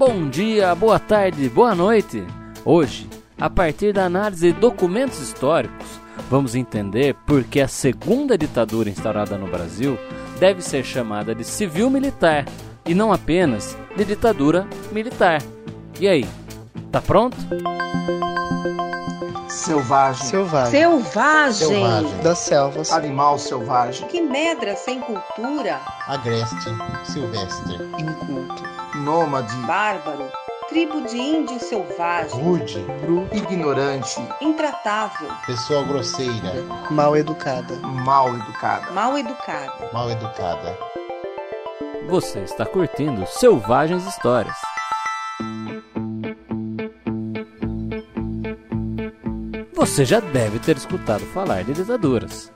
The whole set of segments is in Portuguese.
Bom dia, boa tarde, boa noite. Hoje, a partir da análise de documentos históricos, vamos entender por que a segunda ditadura instaurada no Brasil deve ser chamada de civil-militar e não apenas de ditadura militar. E aí, tá pronto? Selvagem. Selvagem. Selvagem. Selvagem. Das selvas. Animal selvagem. Que medra sem cultura. Agreste. Silvestre. Inculto. Nômade. Bárbaro. Tribo de índio selvagem. Rude. Bru. Ignorante. Intratável. Pessoa grosseira. Mal educada. Mal educada. Mal educada. Mal educada. Você está curtindo Selvagens Histórias. Você já deve ter escutado falar de ditaduras.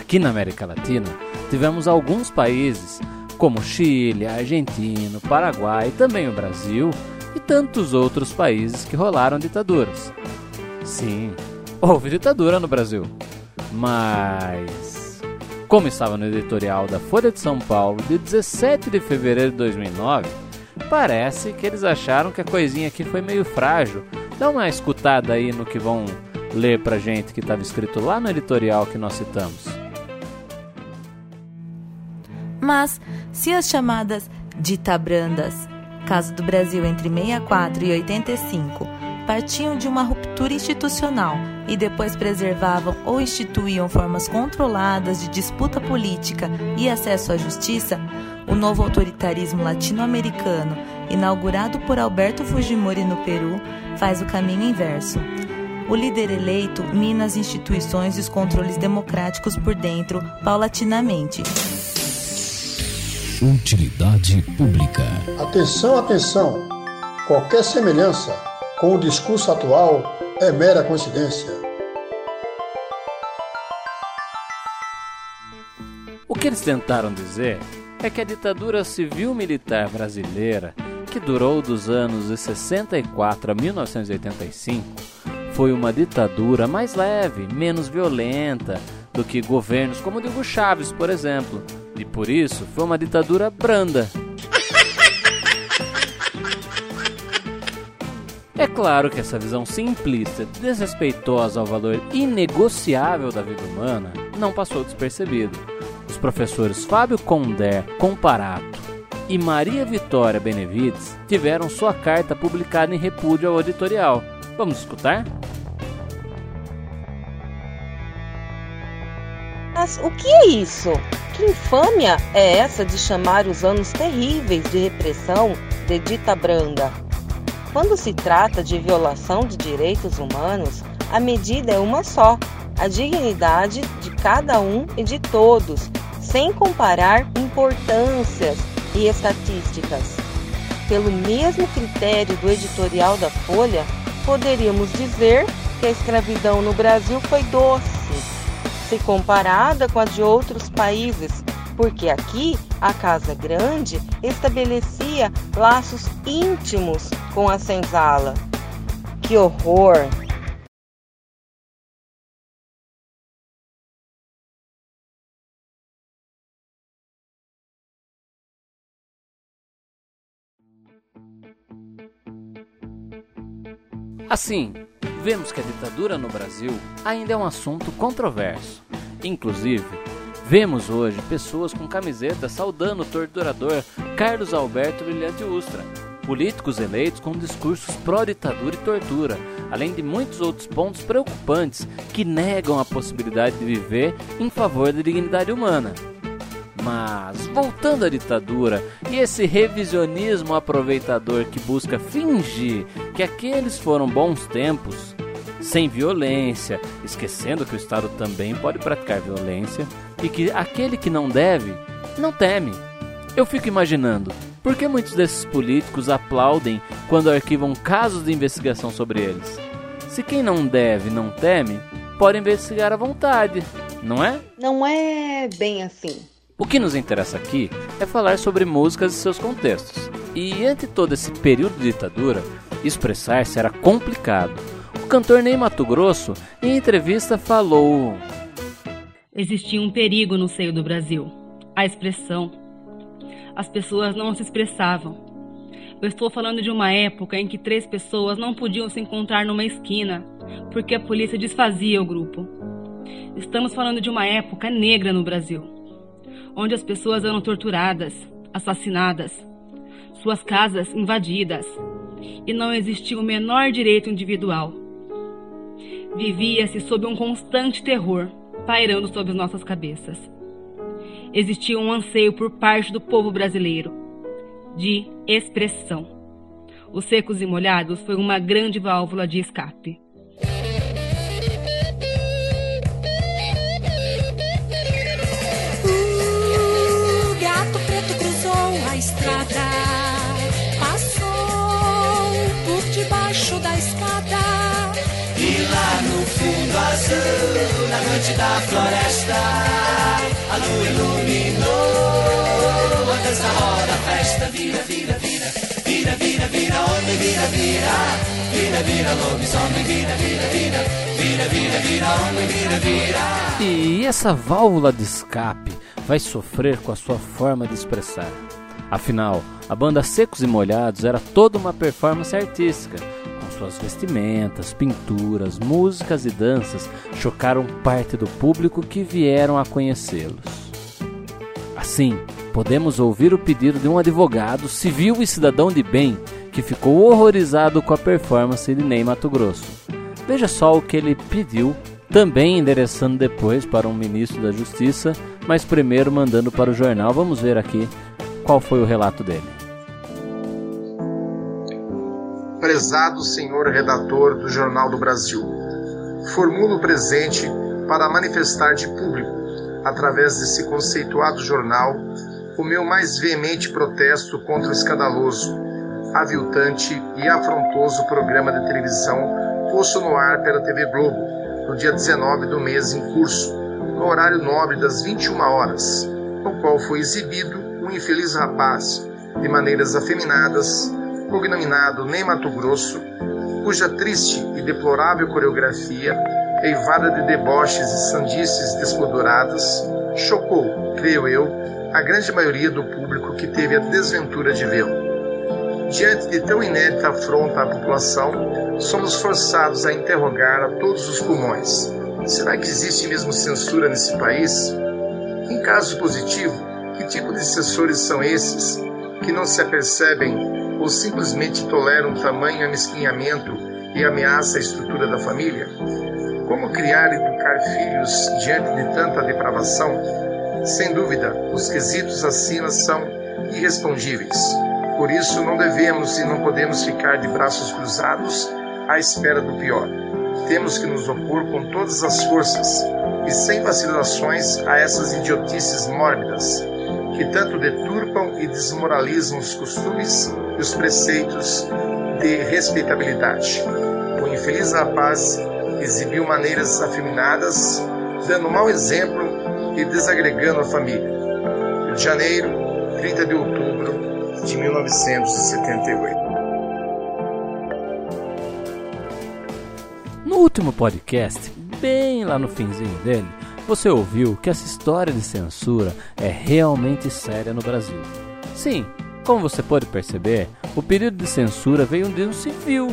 Aqui na América Latina, tivemos alguns países, como Chile, Argentina, Paraguai também o Brasil, e tantos outros países que rolaram ditaduras. Sim, houve ditadura no Brasil. Mas, como estava no editorial da Folha de São Paulo de 17 de fevereiro de 2009, parece que eles acharam que a coisinha aqui foi meio frágil. Dá uma escutada aí no que vão ler pra gente que estava escrito lá no editorial que nós citamos. Mas, se as chamadas ditabrandas, caso do Brasil entre 64 e 85, partiam de uma ruptura institucional e depois preservavam ou instituíam formas controladas de disputa política e acesso à justiça, o novo autoritarismo latino-americano, inaugurado por Alberto Fujimori no Peru, faz o caminho inverso. O líder eleito mina as instituições e os controles democráticos por dentro, paulatinamente. Utilidade pública. Atenção, atenção! Qualquer semelhança com o discurso atual é mera coincidência. O que eles tentaram dizer é que a ditadura civil-militar brasileira, que durou dos anos de 64 a 1985, foi uma ditadura mais leve, menos violenta do que governos como o de Hugo Chávez, por exemplo, e por isso foi uma ditadura branda. É claro que essa visão simplista, desrespeitosa ao valor inegociável da vida humana, não passou despercebido. Os professores Fábio Condé Comparato e Maria Vitória Benevides tiveram sua carta publicada em repúdio ao editorial. Vamos escutar? Mas o que é isso? Que infâmia é essa de chamar os anos terríveis de repressão de dita branda? Quando se trata de violação de direitos humanos, a medida é uma só: a dignidade de cada um e de todos, sem comparar importâncias e estatísticas. Pelo mesmo critério do editorial da Folha, poderíamos dizer que a escravidão no Brasil foi doce, se comparada com a de outros países, porque aqui a Casa Grande estabelecia laços íntimos com a senzala. Que horror! Assim, vemos que a ditadura no Brasil ainda é um assunto controverso. Inclusive, vemos hoje pessoas com camisetas saudando o torturador Carlos Alberto Brilhante Ustra, políticos eleitos com discursos pró-ditadura e tortura, além de muitos outros pontos preocupantes que negam a possibilidade de viver em favor da dignidade humana. Mas, voltando à ditadura e esse revisionismo aproveitador que busca fingir que aqueles foram bons tempos, sem violência, esquecendo que o Estado também pode praticar violência e que aquele que não deve, não teme. Eu fico imaginando, por que muitos desses políticos aplaudem quando arquivam casos de investigação sobre eles? Se quem não deve não teme, pode investigar à vontade, não é? Não é bem assim. O que nos interessa aqui é falar sobre músicas e seus contextos. E ante todo esse período de ditadura, expressar-se era complicado. O cantor Ney Mato Grosso, em entrevista, falou: Existia um perigo no seio do Brasil: a expressão. As pessoas não se expressavam. Eu estou falando de uma época em que três pessoas não podiam se encontrar numa esquina porque a polícia desfazia o grupo. Estamos falando de uma época negra no Brasil, onde as pessoas eram torturadas, assassinadas, suas casas invadidas e não existia o menor direito individual. Vivia-se sob um constante terror pairando sobre nossas cabeças. Existia um anseio por parte do povo brasileiro de expressão. Os secos e molhados foi uma grande válvula de escape. Na noite da floresta, a lua iluminou a dança roda, festa vira, vira, vira, vira, vira, vira, homem, vira, vira, vira, vira, lobisomem, vira, vira, vira, vira, vira, vira, vira, vira. E essa válvula de escape vai sofrer com a sua forma de expressar. Afinal, a banda Secos e Molhados era toda uma performance artística, suas vestimentas, pinturas, músicas e danças chocaram parte do público que vieram a conhecê-los. Assim, podemos ouvir o pedido de um advogado civil e cidadão de bem que ficou horrorizado com a performance de Ney Mato Grosso. Veja só o que ele pediu, também endereçando depois para um ministro da Justiça, mas primeiro mandando para o jornal. Vamos ver aqui qual foi o relato dele. Prezado senhor redator do Jornal do Brasil, formulo o presente para manifestar de público, através desse conceituado jornal, o meu mais veemente protesto contra o escandaloso, aviltante e afrontoso programa de televisão posto no ar pela TV Globo, no dia 19 do mês em curso, no horário nobre das 21 horas, no qual foi exibido um infeliz rapaz, de maneiras afeminadas, cognominado Ney Mato Grosso, cuja triste e deplorável coreografia, eivada de deboches e sandices descoloradas, chocou, creio eu, a grande maioria do público que teve a desventura de vê-lo. Diante de tão inédita afronta à população, somos forçados a interrogar a todos os pulmões: será que existe mesmo censura nesse país? Em caso positivo, que tipo de assessores são esses que não se apercebem ou simplesmente toleram tamanho amesquinhamento e ameaça a estrutura da família? Como criar e educar filhos diante de tanta depravação? Sem dúvida, os quesitos acima são irrespondíveis. Por isso, não devemos e não podemos ficar de braços cruzados à espera do pior. Temos que nos opor com todas as forças e sem vacilações a essas idiotices mórbidas que tanto deturpam e desmoralizam os costumes e os preceitos de respeitabilidade. O infeliz rapaz exibiu maneiras afeminadas, dando mau exemplo e desagregando a família. Rio de Janeiro, 30 de outubro de 1978. No último podcast, bem lá no finzinho dele, você ouviu que essa história de censura é realmente séria no Brasil. Sim, como você pode perceber, o período de censura veio de um civil.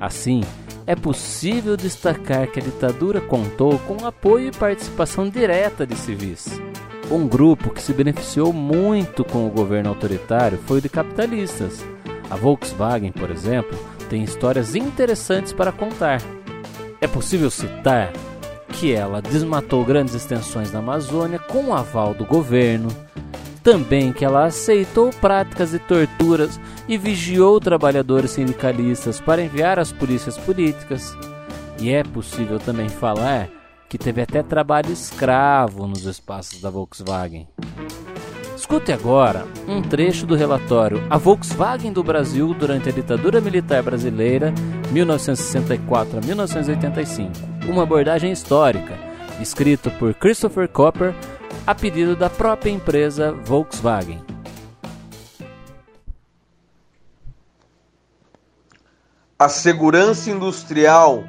Assim, é possível destacar que a ditadura contou com apoio e participação direta de civis. Um grupo que se beneficiou muito com o governo autoritário foi o de capitalistas. A Volkswagen, por exemplo, tem histórias interessantes para contar. É possível citar que ela desmatou grandes extensões da Amazônia com o aval do governo, também que ela aceitou práticas de torturas e vigiou trabalhadores sindicalistas para enviar às polícias políticas. E é possível também falar que teve até trabalho escravo nos espaços da Volkswagen. Escute agora um trecho do relatório A Volkswagen do Brasil durante a ditadura militar brasileira, 1964 a 1985, uma abordagem histórica, escrito por Christopher Copper a pedido da própria empresa Volkswagen. A segurança industrial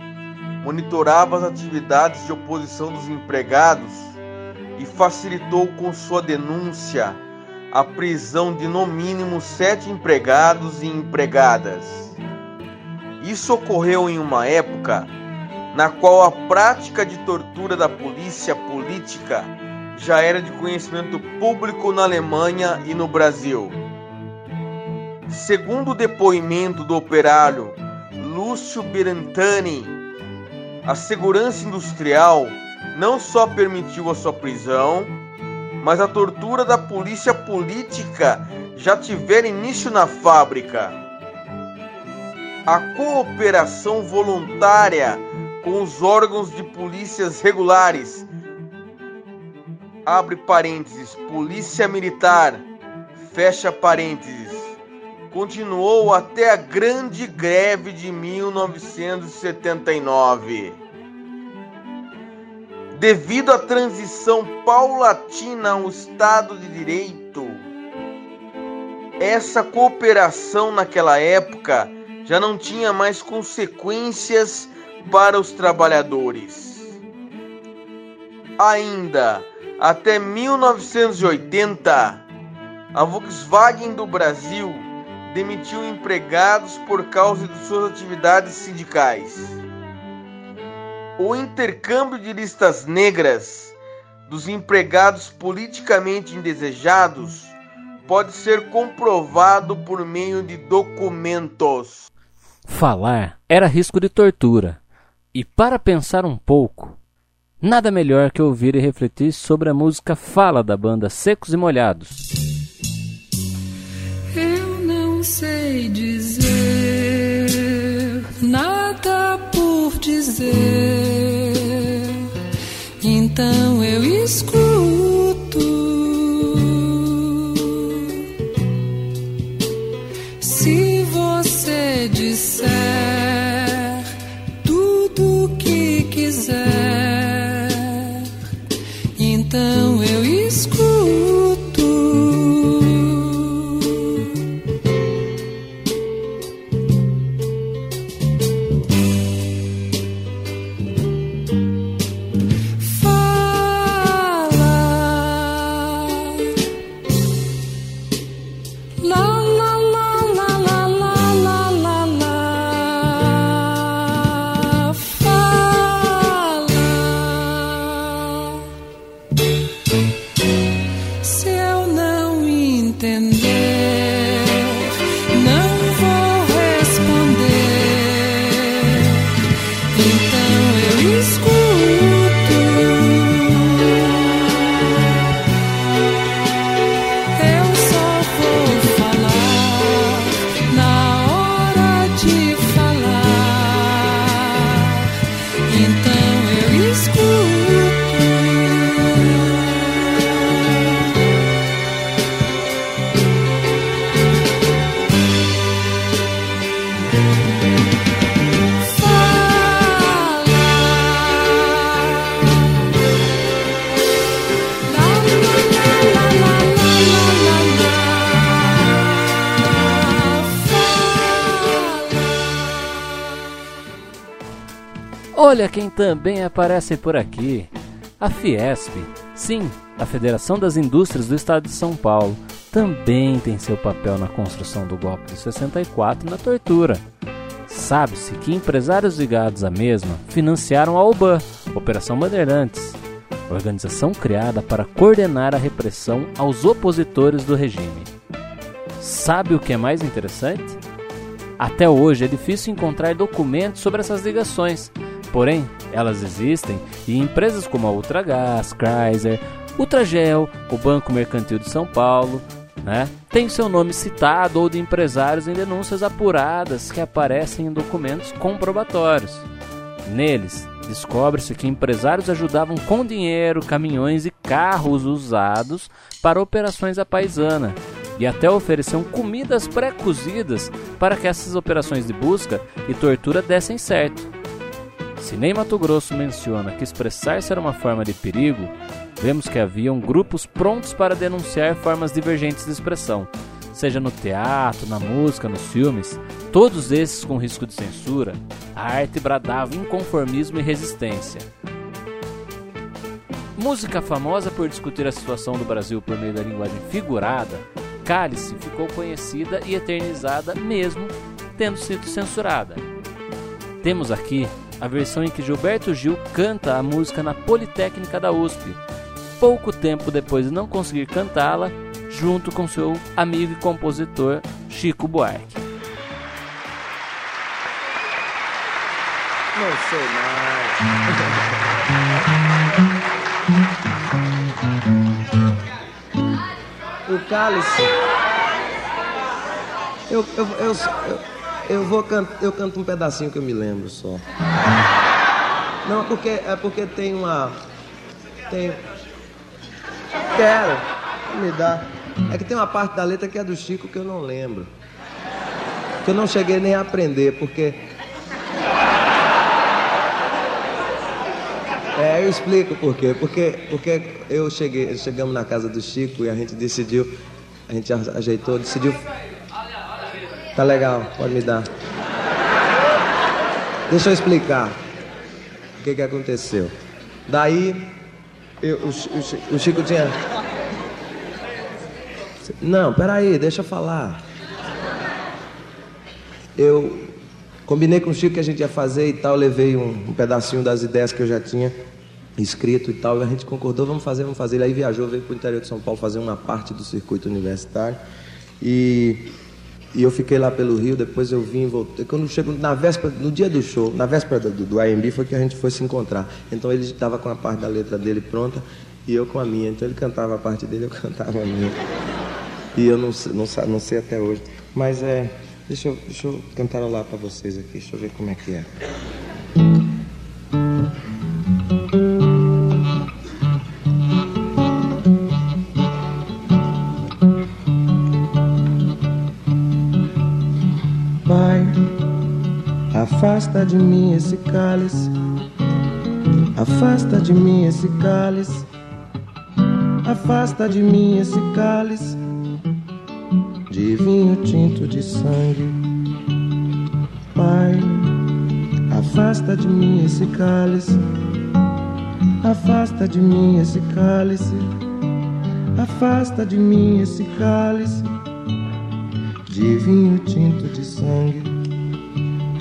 monitorava as atividades de oposição dos empregados e facilitou com sua denúncia a prisão de no mínimo sete empregados e empregadas. Isso ocorreu em uma época na qual a prática de tortura da polícia política já era de conhecimento público na Alemanha e no Brasil. Segundo o depoimento do operário Lúcio Berantani, a segurança industrial não só permitiu a sua prisão, mas a tortura da polícia política já tivera início na fábrica. A cooperação voluntária com os órgãos de polícias regulares, abre parênteses, polícia militar, fecha parênteses, continuou até a grande greve de 1979. Devido à transição paulatina ao Estado de Direito, essa cooperação naquela época já não tinha mais consequências para os trabalhadores. Ainda até 1980, a Volkswagen do Brasil demitiu empregados por causa de suas atividades sindicais. O intercâmbio de listas negras dos empregados politicamente indesejados pode ser comprovado por meio de documentos. Falar era risco de tortura. E para pensar um pouco, nada melhor que ouvir e refletir sobre a música Fala da banda Secos e Molhados. Eu não sei dizer nada por dizer, então eu escuto. Se você disser Olha quem também aparece por aqui. A Fiesp, sim, a Federação das Indústrias do Estado de São Paulo, também tem seu papel na construção do golpe de 64 e na tortura. Sabe-se que empresários ligados à mesma financiaram a OBAN, Operação Bandeirantes, organização criada para coordenar a repressão aos opositores do regime. Sabe o que é mais interessante? Até hoje é difícil encontrar documentos sobre essas ligações, porém elas existem e empresas como a Ultragás, Chrysler, Ultragel, o Banco Mercantil de São Paulo, né, têm seu nome citado ou de empresários em denúncias apuradas que aparecem em documentos comprobatórios. Neles, descobre-se que empresários ajudavam com dinheiro caminhões e carros usados para operações à paisana e até ofereciam comidas pré-cozidas para que essas operações de busca e tortura dessem certo. Se nem Mato Grosso menciona que expressar-se era uma forma de perigo, vemos que haviam grupos prontos para denunciar formas divergentes de expressão, seja no teatro, na música, nos filmes, todos esses com risco de censura, a arte bradava inconformismo e resistência. Música famosa por discutir a situação do Brasil por meio da linguagem figurada, Cálice ficou conhecida e eternizada mesmo tendo sido censurada. Temos aqui a versão em que Gilberto Gil canta a música na Politécnica da USP, pouco tempo depois de não conseguir cantá-la, junto com seu amigo e compositor Chico Buarque. Não sei mais. O cálice. Eu, eu, eu, eu, eu vou can, eu canto um pedacinho que eu me lembro só. Não, é porque, é porque tem uma. Tem. Quero. Me dá. É que tem uma parte da letra que é do Chico que eu não lembro. Que eu não cheguei nem a aprender, porque. É, eu explico por quê. Porque, porque eu cheguei, chegamos na casa do Chico e a gente decidiu, a gente ajeitou, decidiu. Tá legal, pode me dar. Deixa eu explicar que, que aconteceu. Daí, eu, o, o, o Chico tinha. Não, peraí, deixa eu falar. Eu combinei com o Chico que a gente ia fazer e tal, levei um, um, pedacinho das ideias que eu já tinha escrito e tal, e a gente concordou, vamos fazer, vamos fazer. Ele aí viajou, veio para o interior de São Paulo fazer uma parte do circuito universitário. E, e eu fiquei lá pelo Rio, depois eu vim, voltei. Quando chego na véspera, no dia do show, na véspera do, do IMB, foi que a gente foi se encontrar. Então ele estava com a parte da letra dele pronta e eu com a minha. Então ele cantava a parte dele, eu cantava a minha. E eu não, não, não sei até hoje. Mas é. Deixa eu, deixa eu cantarolar para vocês aqui. Deixa eu ver como é que é. Afasta de mim esse cálice. Afasta de mim esse cálice. Afasta de mim esse cálice de vinho tinto de sangue. Pai, afasta de mim esse cálice, afasta de mim esse cálice, afasta de mim esse cálice de vinho tinto de sangue.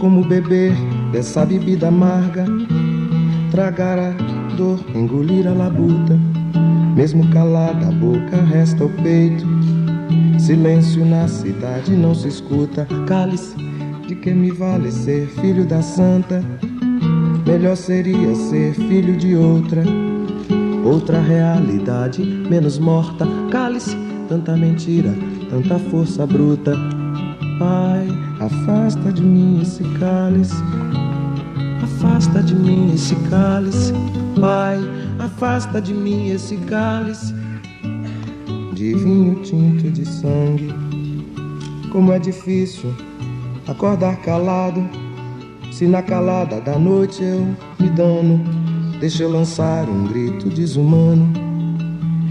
Como beber dessa bebida amarga, tragar a dor, engolir a labuta, mesmo calada a boca resta o peito Silêncio na cidade não se escuta. Cálice, de que me vale ser filho da santa? Melhor seria ser filho de outra, outra realidade menos morta. Cálice, tanta mentira, tanta força bruta. Pai, afasta de mim esse cálice. Afasta de mim esse cálice. Pai, afasta de mim esse cálice de vinho tinto de sangue. Como é difícil acordar calado, se na calada da noite eu me dano, deixa eu lançar um grito desumano,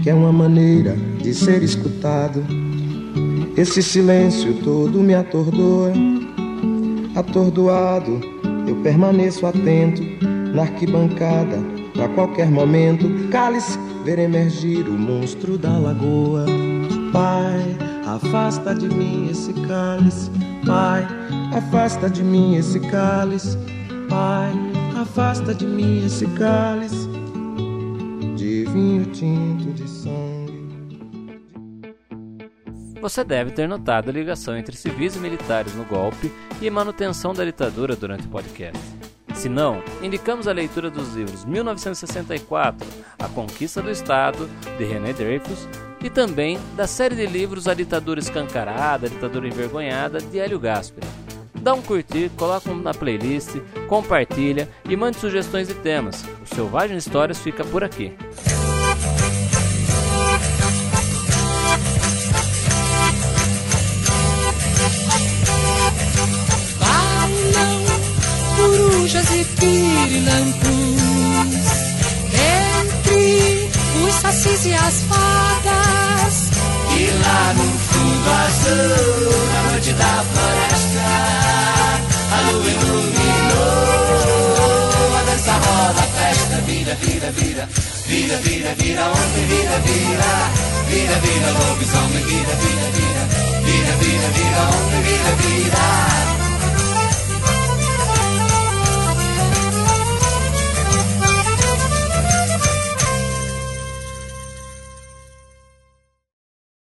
que é uma maneira de ser escutado. Esse silêncio todo me atordoa, atordoado, eu permaneço atento na arquibancada, para qualquer momento, cálice ver emergir o monstro da lagoa. Pai, afasta de mim esse cálice. Pai, afasta de mim esse cálice. Pai, afasta de mim esse cálice de vinho tinto Você deve ter notado a ligação entre civis e militares no golpe e manutenção da ditadura durante o podcast. Se não, indicamos a leitura dos livros 1964, A Conquista do Estado, de René Dreyfus, e também da série de livros A Ditadura Escancarada, A Ditadura Envergonhada, de Hélio Gaspari. Dá um curtir, coloca um na playlist, compartilha e mande sugestões de temas. O Selvagem Histórias fica por aqui. Corujas e pirilampus Entre os sacis e as fadas E lá no fundo azul, na noite da floresta A lua iluminou A dança roda, a festa vira, vira, vira vira, vira, vira homem, vira, vira, vira, vira lobisomem, vira, vira, vira, vira, vira, vira homem, vira, vira.